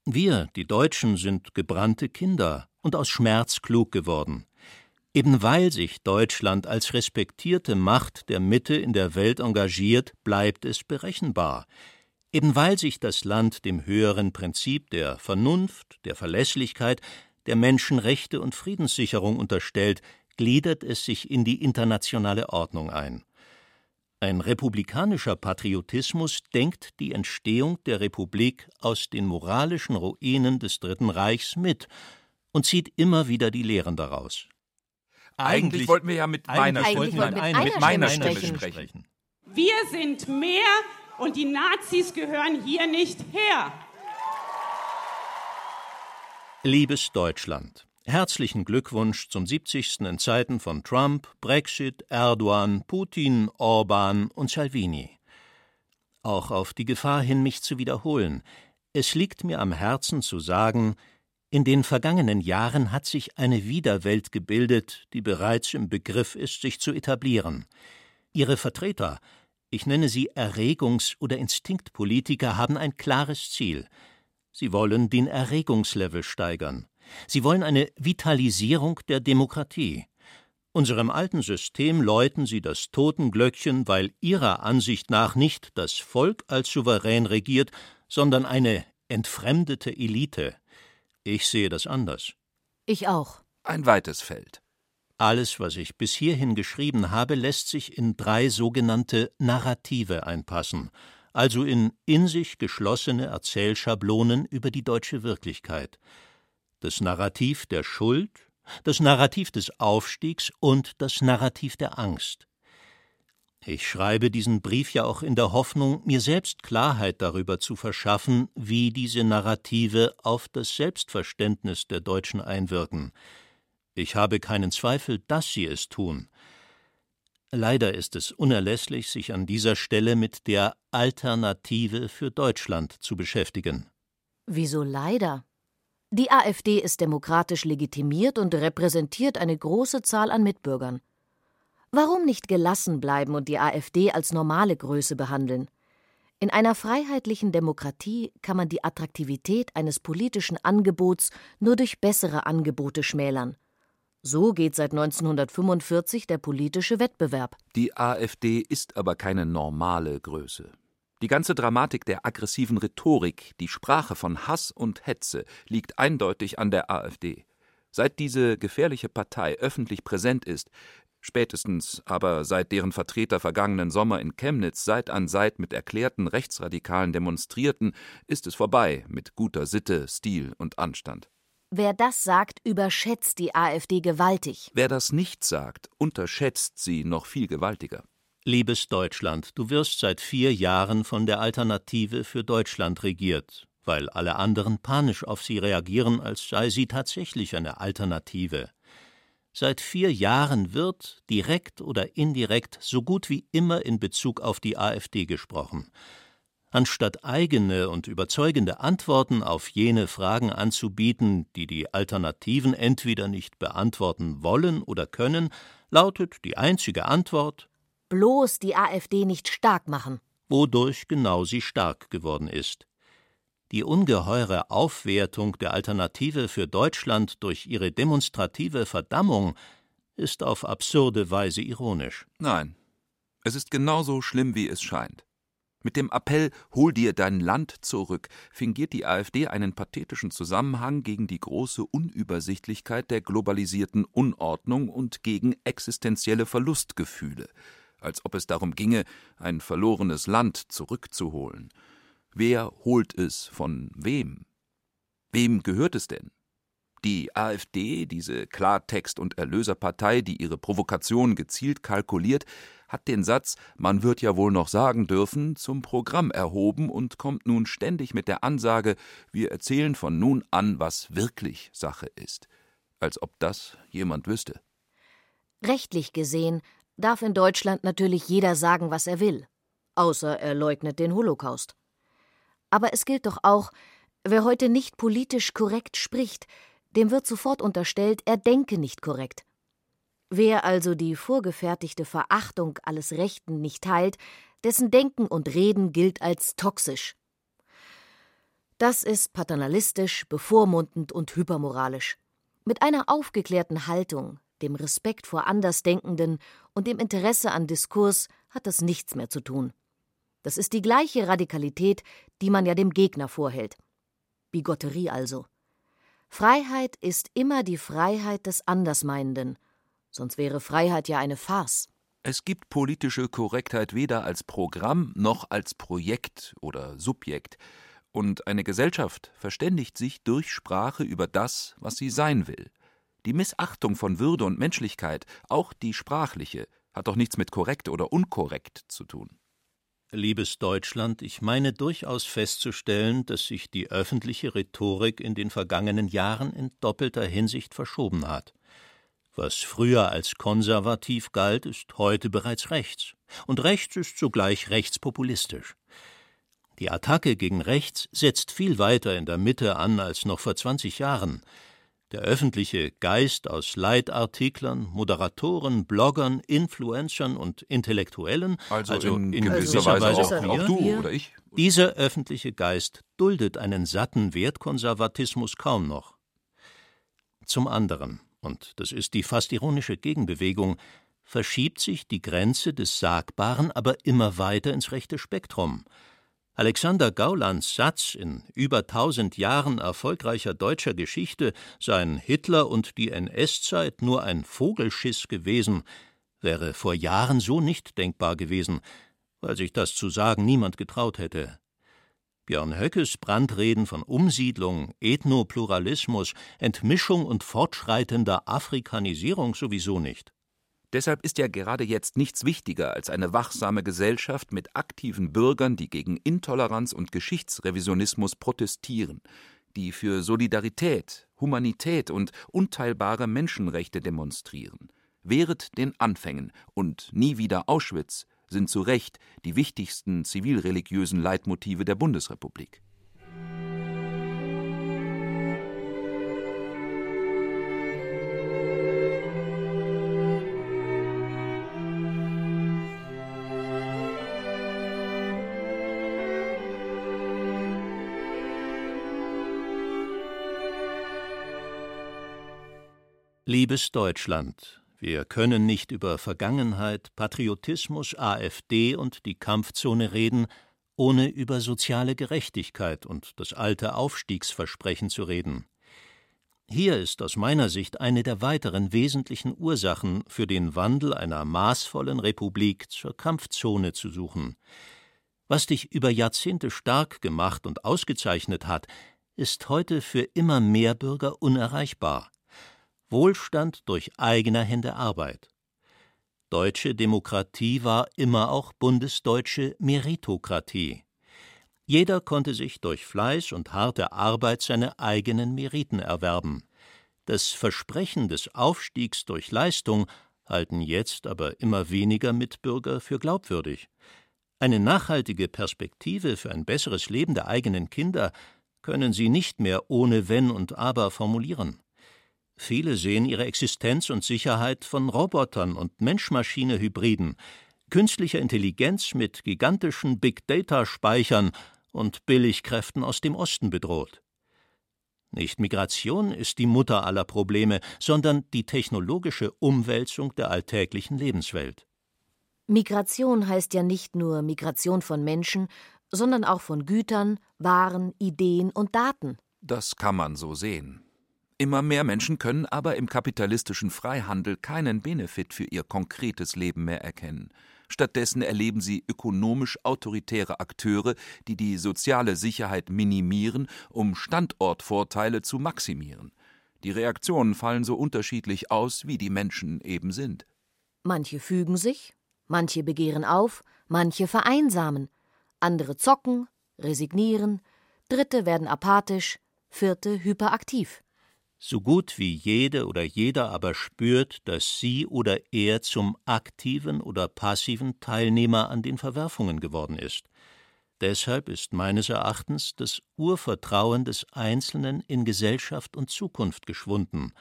Wir, die Deutschen, sind gebrannte Kinder und aus Schmerz klug geworden. Eben weil sich Deutschland als respektierte Macht der Mitte in der Welt engagiert, bleibt es berechenbar. Eben weil sich das Land dem höheren Prinzip der Vernunft, der Verlässlichkeit, der Menschenrechte und Friedenssicherung unterstellt, gliedert es sich in die internationale Ordnung ein. Ein republikanischer Patriotismus denkt die Entstehung der Republik aus den moralischen Ruinen des Dritten Reichs mit und zieht immer wieder die Lehren daraus. Eigentlich, wollten wir ja mit meiner, Eigentlich Stimme, wollten wir mit mit einer meiner Stimme Stimme sprechen. sprechen. Wir sind mehr und die Nazis gehören hier nicht her. Liebes Deutschland, herzlichen Glückwunsch zum 70. in Zeiten von Trump, Brexit, Erdogan, Putin, Orban und Salvini. Auch auf die Gefahr hin, mich zu wiederholen. Es liegt mir am Herzen zu sagen, in den vergangenen Jahren hat sich eine Widerwelt gebildet, die bereits im Begriff ist, sich zu etablieren. Ihre Vertreter, ich nenne sie Erregungs- oder Instinktpolitiker, haben ein klares Ziel. Sie wollen den Erregungslevel steigern. Sie wollen eine Vitalisierung der Demokratie. Unserem alten System läuten sie das Totenglöckchen, weil ihrer Ansicht nach nicht das Volk als souverän regiert, sondern eine entfremdete Elite. Ich sehe das anders. Ich auch. Ein weites Feld. Alles, was ich bis hierhin geschrieben habe, lässt sich in drei sogenannte Narrative einpassen, also in in sich geschlossene Erzählschablonen über die deutsche Wirklichkeit. Das Narrativ der Schuld, das Narrativ des Aufstiegs und das Narrativ der Angst. Ich schreibe diesen Brief ja auch in der Hoffnung, mir selbst Klarheit darüber zu verschaffen, wie diese Narrative auf das Selbstverständnis der Deutschen einwirken. Ich habe keinen Zweifel, dass sie es tun. Leider ist es unerlässlich, sich an dieser Stelle mit der Alternative für Deutschland zu beschäftigen. Wieso leider? Die AfD ist demokratisch legitimiert und repräsentiert eine große Zahl an Mitbürgern. Warum nicht gelassen bleiben und die AfD als normale Größe behandeln? In einer freiheitlichen Demokratie kann man die Attraktivität eines politischen Angebots nur durch bessere Angebote schmälern. So geht seit 1945 der politische Wettbewerb. Die AfD ist aber keine normale Größe. Die ganze Dramatik der aggressiven Rhetorik, die Sprache von Hass und Hetze liegt eindeutig an der AfD. Seit diese gefährliche Partei öffentlich präsent ist, spätestens aber seit deren Vertreter vergangenen Sommer in Chemnitz Seit an Seit mit erklärten Rechtsradikalen demonstrierten, ist es vorbei mit guter Sitte, Stil und Anstand. Wer das sagt, überschätzt die AfD gewaltig. Wer das nicht sagt, unterschätzt sie noch viel gewaltiger. Liebes Deutschland, du wirst seit vier Jahren von der Alternative für Deutschland regiert, weil alle anderen panisch auf sie reagieren, als sei sie tatsächlich eine Alternative. Seit vier Jahren wird, direkt oder indirekt, so gut wie immer in Bezug auf die AfD gesprochen. Anstatt eigene und überzeugende Antworten auf jene Fragen anzubieten, die die Alternativen entweder nicht beantworten wollen oder können, lautet die einzige Antwort Bloß die AfD nicht stark machen. wodurch genau sie stark geworden ist. Die ungeheure Aufwertung der Alternative für Deutschland durch ihre demonstrative Verdammung ist auf absurde Weise ironisch. Nein, Es ist genauso schlimm, wie es scheint. Mit dem Appell Hol dir dein Land zurück fingiert die AfD einen pathetischen Zusammenhang gegen die große Unübersichtlichkeit der globalisierten Unordnung und gegen existenzielle Verlustgefühle, als ob es darum ginge, ein verlorenes Land zurückzuholen. Wer holt es von wem? Wem gehört es denn? Die AfD, diese Klartext- und Erlöserpartei, die ihre Provokation gezielt kalkuliert, hat den Satz Man wird ja wohl noch sagen dürfen zum Programm erhoben und kommt nun ständig mit der Ansage Wir erzählen von nun an, was wirklich Sache ist. Als ob das jemand wüsste. Rechtlich gesehen darf in Deutschland natürlich jeder sagen, was er will, außer er leugnet den Holocaust. Aber es gilt doch auch, wer heute nicht politisch korrekt spricht, dem wird sofort unterstellt, er denke nicht korrekt. Wer also die vorgefertigte Verachtung alles Rechten nicht teilt, dessen Denken und Reden gilt als toxisch. Das ist paternalistisch, bevormundend und hypermoralisch. Mit einer aufgeklärten Haltung, dem Respekt vor Andersdenkenden und dem Interesse an Diskurs hat das nichts mehr zu tun. Das ist die gleiche Radikalität, die man ja dem Gegner vorhält. Bigotterie also. Freiheit ist immer die Freiheit des Andersmeinenden, sonst wäre Freiheit ja eine Farce. Es gibt politische Korrektheit weder als Programm noch als Projekt oder Subjekt, und eine Gesellschaft verständigt sich durch Sprache über das, was sie sein will. Die Missachtung von Würde und Menschlichkeit, auch die sprachliche, hat doch nichts mit korrekt oder unkorrekt zu tun. Liebes Deutschland, ich meine durchaus festzustellen, dass sich die öffentliche Rhetorik in den vergangenen Jahren in doppelter Hinsicht verschoben hat. Was früher als konservativ galt, ist heute bereits rechts. Und rechts ist zugleich rechtspopulistisch. Die Attacke gegen rechts setzt viel weiter in der Mitte an als noch vor 20 Jahren. Der öffentliche Geist aus Leitartiklern, Moderatoren, Bloggern, Influencern und Intellektuellen, also, also in, in gewisser Weise, Weise auch, auch, du oder ich. Dieser öffentliche Geist duldet einen satten Wertkonservatismus kaum noch. Zum anderen, und das ist die fast ironische Gegenbewegung, verschiebt sich die Grenze des Sagbaren aber immer weiter ins rechte Spektrum. Alexander Gaulands Satz in über tausend Jahren erfolgreicher deutscher Geschichte seien Hitler und die NS-Zeit nur ein Vogelschiss gewesen, wäre vor Jahren so nicht denkbar gewesen, weil sich das zu sagen niemand getraut hätte. Björn Höckes Brandreden von Umsiedlung, Ethnopluralismus, Entmischung und fortschreitender Afrikanisierung sowieso nicht. Deshalb ist ja gerade jetzt nichts wichtiger als eine wachsame Gesellschaft mit aktiven Bürgern, die gegen Intoleranz und Geschichtsrevisionismus protestieren, die für Solidarität, Humanität und unteilbare Menschenrechte demonstrieren. Wehret den Anfängen und nie wieder Auschwitz sind zu Recht die wichtigsten zivilreligiösen Leitmotive der Bundesrepublik. Liebes Deutschland, wir können nicht über Vergangenheit, Patriotismus, AfD und die Kampfzone reden, ohne über soziale Gerechtigkeit und das alte Aufstiegsversprechen zu reden. Hier ist aus meiner Sicht eine der weiteren wesentlichen Ursachen für den Wandel einer maßvollen Republik zur Kampfzone zu suchen. Was dich über Jahrzehnte stark gemacht und ausgezeichnet hat, ist heute für immer mehr Bürger unerreichbar. Wohlstand durch eigener Hände Arbeit. Deutsche Demokratie war immer auch bundesdeutsche Meritokratie. Jeder konnte sich durch Fleiß und harte Arbeit seine eigenen Meriten erwerben. Das Versprechen des Aufstiegs durch Leistung halten jetzt aber immer weniger Mitbürger für glaubwürdig. Eine nachhaltige Perspektive für ein besseres Leben der eigenen Kinder können sie nicht mehr ohne Wenn und Aber formulieren. Viele sehen ihre Existenz und Sicherheit von Robotern und Mensch-Maschine-Hybriden, künstlicher Intelligenz mit gigantischen Big-Data-Speichern und Billigkräften aus dem Osten bedroht. Nicht Migration ist die Mutter aller Probleme, sondern die technologische Umwälzung der alltäglichen Lebenswelt. Migration heißt ja nicht nur Migration von Menschen, sondern auch von Gütern, Waren, Ideen und Daten. Das kann man so sehen. Immer mehr Menschen können aber im kapitalistischen Freihandel keinen Benefit für ihr konkretes Leben mehr erkennen. Stattdessen erleben sie ökonomisch autoritäre Akteure, die die soziale Sicherheit minimieren, um Standortvorteile zu maximieren. Die Reaktionen fallen so unterschiedlich aus, wie die Menschen eben sind. Manche fügen sich, manche begehren auf, manche vereinsamen, andere zocken, resignieren, Dritte werden apathisch, Vierte hyperaktiv. So gut wie jede oder jeder aber spürt, dass sie oder er zum aktiven oder passiven Teilnehmer an den Verwerfungen geworden ist. Deshalb ist meines Erachtens das Urvertrauen des Einzelnen in Gesellschaft und Zukunft geschwunden.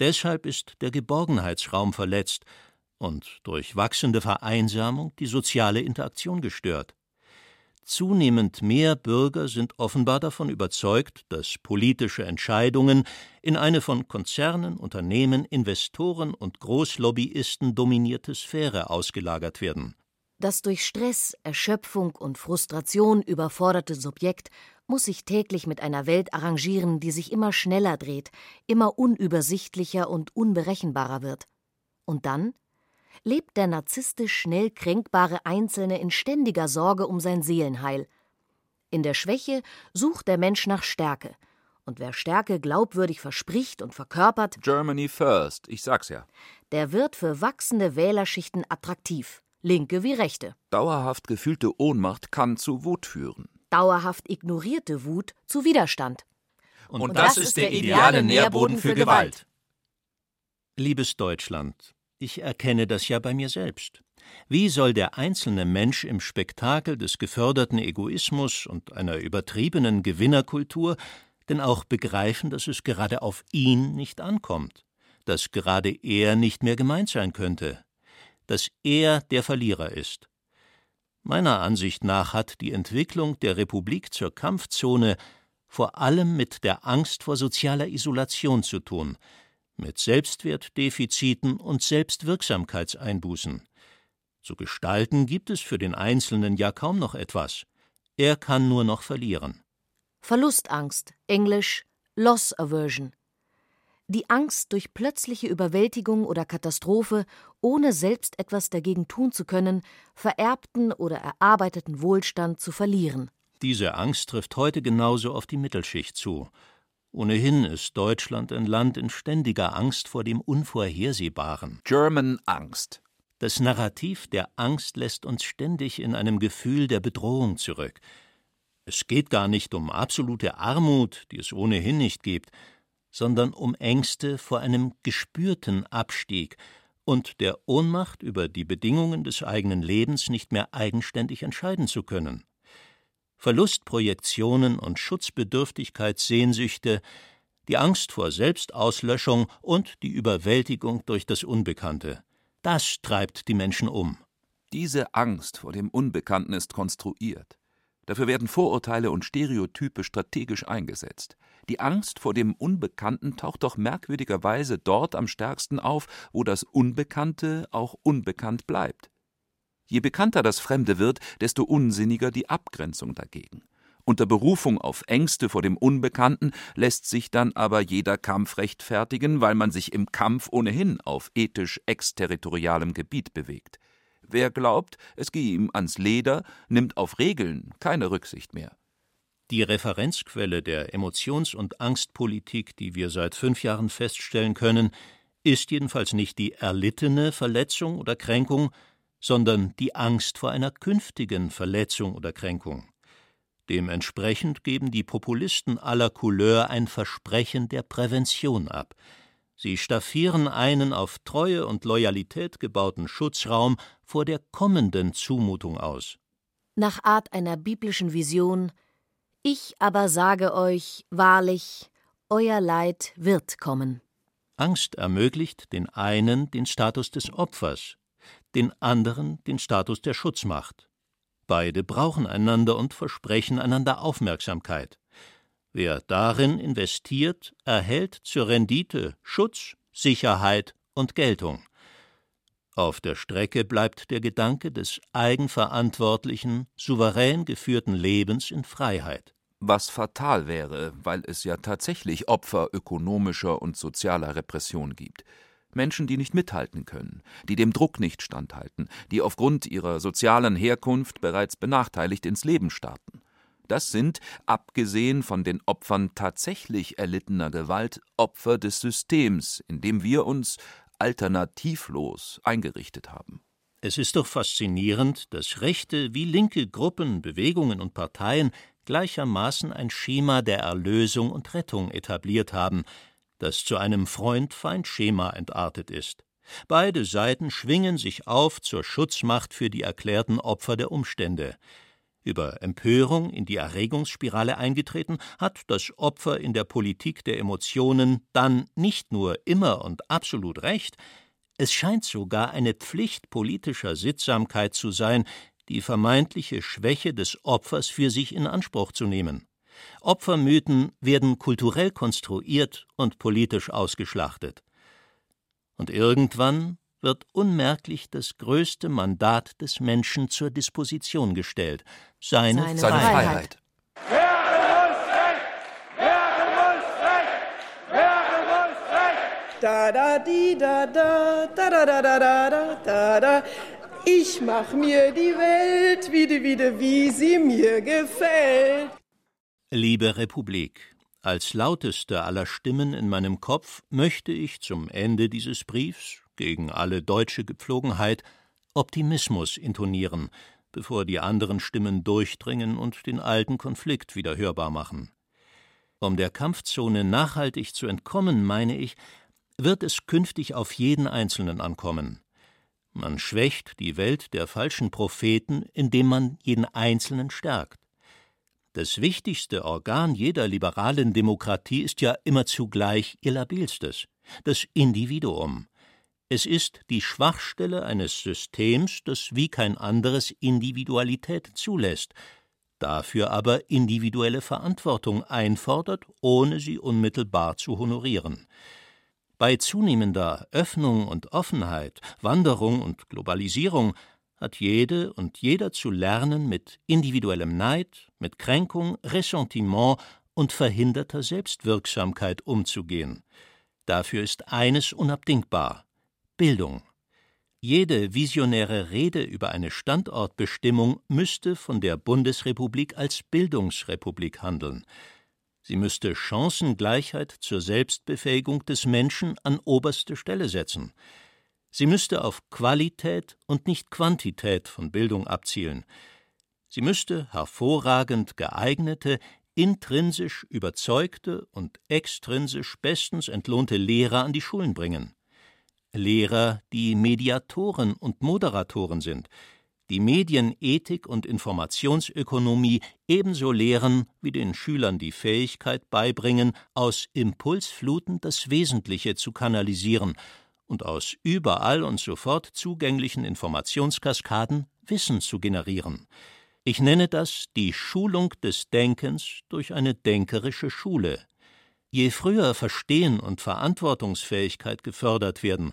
Deshalb ist der Geborgenheitsraum verletzt und durch wachsende Vereinsamung die soziale Interaktion gestört. Zunehmend mehr Bürger sind offenbar davon überzeugt, dass politische Entscheidungen in eine von Konzernen, Unternehmen, Investoren und Großlobbyisten dominierte Sphäre ausgelagert werden. Das durch Stress, Erschöpfung und Frustration überforderte Subjekt muss sich täglich mit einer Welt arrangieren, die sich immer schneller dreht, immer unübersichtlicher und unberechenbarer wird. Und dann lebt der narzisstisch schnell kränkbare Einzelne in ständiger Sorge um sein Seelenheil. In der Schwäche sucht der Mensch nach Stärke. Und wer Stärke glaubwürdig verspricht und verkörpert, Germany first, ich sag's ja. Der wird für wachsende Wählerschichten attraktiv, linke wie rechte. Dauerhaft gefühlte Ohnmacht kann zu Wut führen. Dauerhaft ignorierte Wut zu Widerstand. Und, und das, das, ist der ideale Nährboden für Gewalt. Liebes Deutschland, ich erkenne das ja bei mir selbst. Wie soll der einzelne Mensch im Spektakel des geförderten Egoismus und einer übertriebenen Gewinnerkultur denn auch begreifen, dass es gerade auf ihn nicht ankommt, dass gerade er nicht mehr gemeint sein könnte, dass er der Verlierer ist? Meiner Ansicht nach hat die Entwicklung der Republik zur Kampfzone vor allem mit der Angst vor sozialer Isolation zu tun, mit Selbstwertdefiziten und Selbstwirksamkeitseinbußen. Zu gestalten gibt es für den Einzelnen ja kaum noch etwas. Er kann nur noch verlieren. Verlustangst, englisch Loss Aversion. Die Angst, durch plötzliche Überwältigung oder Katastrophe, ohne selbst etwas dagegen tun zu können, vererbten oder erarbeiteten Wohlstand zu verlieren. Diese Angst trifft heute genauso auf die Mittelschicht zu Ohnehin ist Deutschland ein Land in ständiger Angst vor dem Unvorhersehbaren. German Angst. Das Narrativ der Angst lässt uns ständig in einem Gefühl der Bedrohung zurück. Es geht gar nicht um absolute Armut, die es ohnehin nicht gibt, sondern um Ängste vor einem gespürten Abstieg und der Ohnmacht über die Bedingungen des eigenen Lebens nicht mehr eigenständig entscheiden zu können. Verlustprojektionen und Schutzbedürftigkeitssehnsüchte, die Angst vor Selbstauslöschung und die Überwältigung durch das Unbekannte. Das treibt die Menschen um. Diese Angst vor dem Unbekannten ist konstruiert. Dafür werden Vorurteile und Stereotype strategisch eingesetzt. Die Angst vor dem Unbekannten taucht doch merkwürdigerweise dort am stärksten auf, wo das Unbekannte auch unbekannt bleibt. Je bekannter das Fremde wird, desto unsinniger die Abgrenzung dagegen. Unter Berufung auf Ängste vor dem Unbekannten lässt sich dann aber jeder Kampf rechtfertigen, weil man sich im Kampf ohnehin auf ethisch exterritorialem Gebiet bewegt. Wer glaubt, es gehe ihm ans Leder, nimmt auf Regeln keine Rücksicht mehr. Die Referenzquelle der Emotions- und Angstpolitik, die wir seit fünf Jahren feststellen können, ist jedenfalls nicht die erlittene Verletzung oder Kränkung, sondern die Angst vor einer künftigen Verletzung oder Kränkung. Dementsprechend geben die Populisten aller Couleur ein Versprechen der Prävention ab. Sie staffieren einen auf Treue und Loyalität gebauten Schutzraum vor der kommenden Zumutung aus. Nach Art einer biblischen Vision Ich aber sage euch wahrlich, euer Leid wird kommen. Angst ermöglicht den einen den Status des Opfers, den anderen den Status der Schutzmacht. Beide brauchen einander und versprechen einander Aufmerksamkeit. Wer darin investiert, erhält zur Rendite Schutz, Sicherheit und Geltung. Auf der Strecke bleibt der Gedanke des eigenverantwortlichen, souverän geführten Lebens in Freiheit. Was fatal wäre, weil es ja tatsächlich Opfer ökonomischer und sozialer Repression gibt. Menschen, die nicht mithalten können, die dem Druck nicht standhalten, die aufgrund ihrer sozialen Herkunft bereits benachteiligt ins Leben starten. Das sind, abgesehen von den Opfern tatsächlich erlittener Gewalt, Opfer des Systems, in dem wir uns alternativlos eingerichtet haben. Es ist doch faszinierend, dass rechte wie linke Gruppen, Bewegungen und Parteien gleichermaßen ein Schema der Erlösung und Rettung etabliert haben, das zu einem Freund-Feind-Schema entartet ist. Beide Seiten schwingen sich auf zur Schutzmacht für die erklärten Opfer der Umstände. Über Empörung in die Erregungsspirale eingetreten, hat das Opfer in der Politik der Emotionen dann nicht nur immer und absolut recht, es scheint sogar eine Pflicht politischer Sittsamkeit zu sein, die vermeintliche Schwäche des Opfers für sich in Anspruch zu nehmen. Opfermythen werden kulturell konstruiert und politisch ausgeschlachtet. Und irgendwann wird unmerklich das größte Mandat des Menschen zur Disposition gestellt, seine, seine Freiheit. Freiheit. Da da di da da da da da da da da da Ich mach mir die Welt wieder wieder wie sie mir gefällt. Liebe Republik, als lauteste aller Stimmen in meinem Kopf möchte ich zum Ende dieses Briefs gegen alle deutsche Gepflogenheit Optimismus intonieren, bevor die anderen Stimmen durchdringen und den alten Konflikt wieder hörbar machen. Um der Kampfzone nachhaltig zu entkommen, meine ich, wird es künftig auf jeden Einzelnen ankommen. Man schwächt die Welt der falschen Propheten, indem man jeden Einzelnen stärkt. Das wichtigste Organ jeder liberalen Demokratie ist ja immer zugleich ihr labilstes, das Individuum. Es ist die Schwachstelle eines Systems, das wie kein anderes Individualität zulässt, dafür aber individuelle Verantwortung einfordert, ohne sie unmittelbar zu honorieren. Bei zunehmender Öffnung und Offenheit, Wanderung und Globalisierung hat jede und jeder zu lernen, mit individuellem Neid, mit Kränkung, Ressentiment und verhinderter Selbstwirksamkeit umzugehen. Dafür ist eines unabdingbar Bildung. Jede visionäre Rede über eine Standortbestimmung müsste von der Bundesrepublik als Bildungsrepublik handeln. Sie müsste Chancengleichheit zur Selbstbefähigung des Menschen an oberste Stelle setzen. Sie müsste auf Qualität und nicht Quantität von Bildung abzielen. Sie müsste hervorragend geeignete, intrinsisch überzeugte und extrinsisch bestens entlohnte Lehrer an die Schulen bringen. Lehrer, die Mediatoren und Moderatoren sind, die Medienethik und Informationsökonomie ebenso lehren, wie den Schülern die Fähigkeit beibringen, aus Impulsfluten das Wesentliche zu kanalisieren und aus überall und sofort zugänglichen Informationskaskaden Wissen zu generieren. Ich nenne das die Schulung des Denkens durch eine denkerische Schule. Je früher Verstehen und Verantwortungsfähigkeit gefördert werden,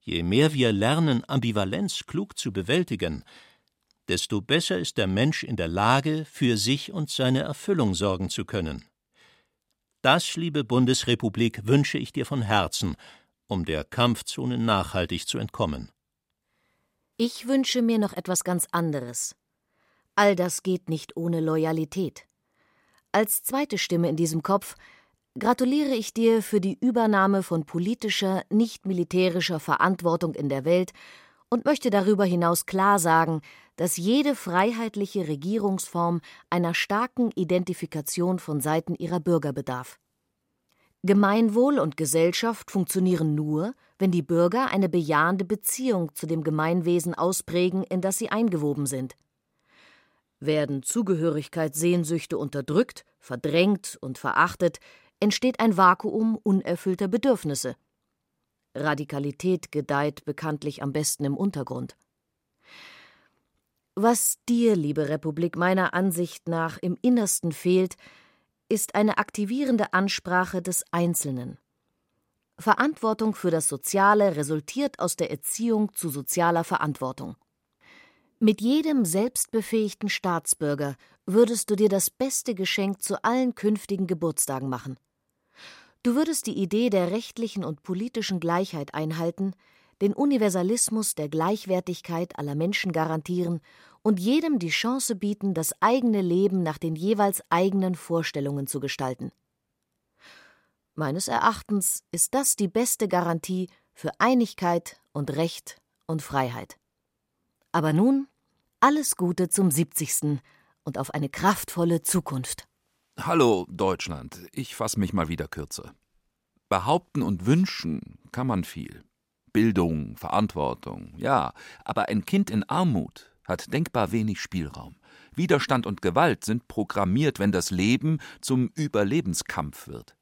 je mehr wir lernen, Ambivalenz klug zu bewältigen, desto besser ist der Mensch in der Lage, für sich und seine Erfüllung sorgen zu können. Das, liebe Bundesrepublik, wünsche ich dir von Herzen, um der Kampfzone nachhaltig zu entkommen. Ich wünsche mir noch etwas ganz anderes. All das geht nicht ohne Loyalität. Als zweite Stimme in diesem Kopf gratuliere ich dir für die Übernahme von politischer, nicht militärischer Verantwortung in der Welt und möchte darüber hinaus klar sagen, dass jede freiheitliche Regierungsform einer starken Identifikation von Seiten ihrer Bürger bedarf. Gemeinwohl und Gesellschaft funktionieren nur, wenn die Bürger eine bejahende Beziehung zu dem Gemeinwesen ausprägen, in das sie eingewoben sind. Werden Zugehörigkeitssehnsüchte unterdrückt, verdrängt und verachtet, entsteht ein Vakuum unerfüllter Bedürfnisse. Radikalität gedeiht bekanntlich am besten im Untergrund. Was dir, liebe Republik, meiner Ansicht nach im Innersten fehlt, ist eine aktivierende Ansprache des Einzelnen. Verantwortung für das Soziale resultiert aus der Erziehung zu sozialer Verantwortung. Mit jedem selbstbefähigten Staatsbürger würdest du dir das beste Geschenk zu allen künftigen Geburtstagen machen. Du würdest die Idee der rechtlichen und politischen Gleichheit einhalten, den Universalismus der Gleichwertigkeit aller Menschen garantieren und jedem die Chance bieten, das eigene Leben nach den jeweils eigenen Vorstellungen zu gestalten. Meines Erachtens ist das die beste Garantie für Einigkeit und Recht und Freiheit. Aber nun alles Gute zum 70. und auf eine kraftvolle Zukunft. Hallo Deutschland, ich fasse mich mal wieder kürzer. Behaupten und wünschen kann man viel. Bildung, Verantwortung, ja, aber ein Kind in Armut hat denkbar wenig Spielraum. Widerstand und Gewalt sind programmiert, wenn das Leben zum Überlebenskampf wird.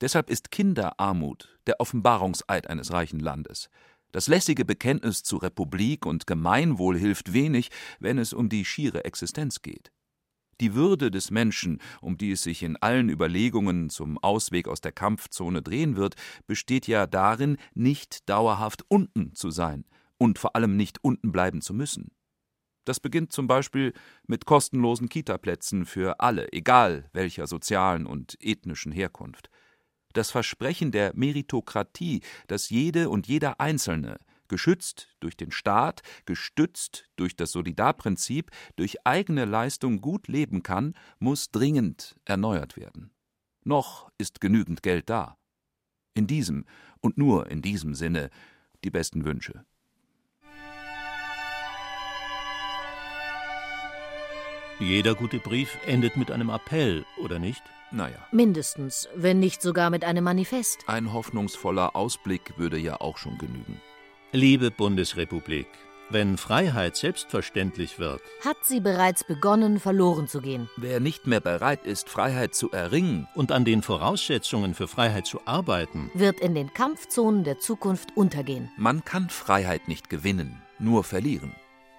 Deshalb ist Kinderarmut der Offenbarungseid eines reichen Landes. Das lässige Bekenntnis zu Republik und Gemeinwohl hilft wenig, wenn es um die schiere Existenz geht. Die Würde des Menschen, um die es sich in allen Überlegungen zum Ausweg aus der Kampfzone drehen wird, besteht ja darin, nicht dauerhaft unten zu sein und vor allem nicht unten bleiben zu müssen. Das beginnt zum Beispiel mit kostenlosen Kitaplätzen für alle, egal welcher sozialen und ethnischen Herkunft das Versprechen der Meritokratie, dass jede und jeder Einzelne, geschützt durch den Staat, gestützt durch das Solidarprinzip, durch eigene Leistung gut leben kann, muss dringend erneuert werden. Noch ist genügend Geld da. In diesem und nur in diesem Sinne die besten Wünsche. Jeder gute Brief endet mit einem Appell, oder nicht? Naja. Mindestens, wenn nicht sogar mit einem Manifest. Ein hoffnungsvoller Ausblick würde ja auch schon genügen. Liebe Bundesrepublik, wenn Freiheit selbstverständlich wird, hat sie bereits begonnen, verloren zu gehen. Wer nicht mehr bereit ist, Freiheit zu erringen und an den Voraussetzungen für Freiheit zu arbeiten, wird in den Kampfzonen der Zukunft untergehen. Man kann Freiheit nicht gewinnen, nur verlieren.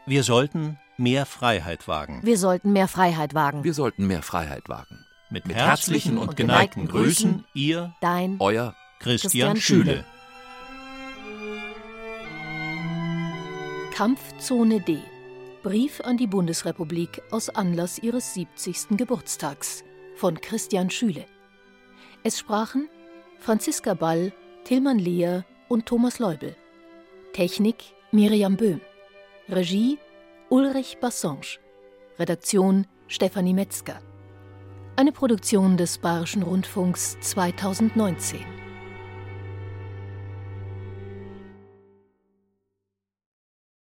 Wir sollten mehr Freiheit wagen. Wir sollten mehr Freiheit wagen. Wir sollten mehr Freiheit wagen. Mit, Mit herzlichen und geneigten Grüßen, ihr, dein, euer Christian, Christian Schüle. Kampfzone D. Brief an die Bundesrepublik aus Anlass ihres 70. Geburtstags von Christian Schüle. Es sprachen Franziska Ball, Tilman Lehr und Thomas Leubel. Technik Miriam Böhm. Regie Ulrich Bassange. Redaktion Stefanie Metzger. Eine Produktion des Bayerischen Rundfunks 2019.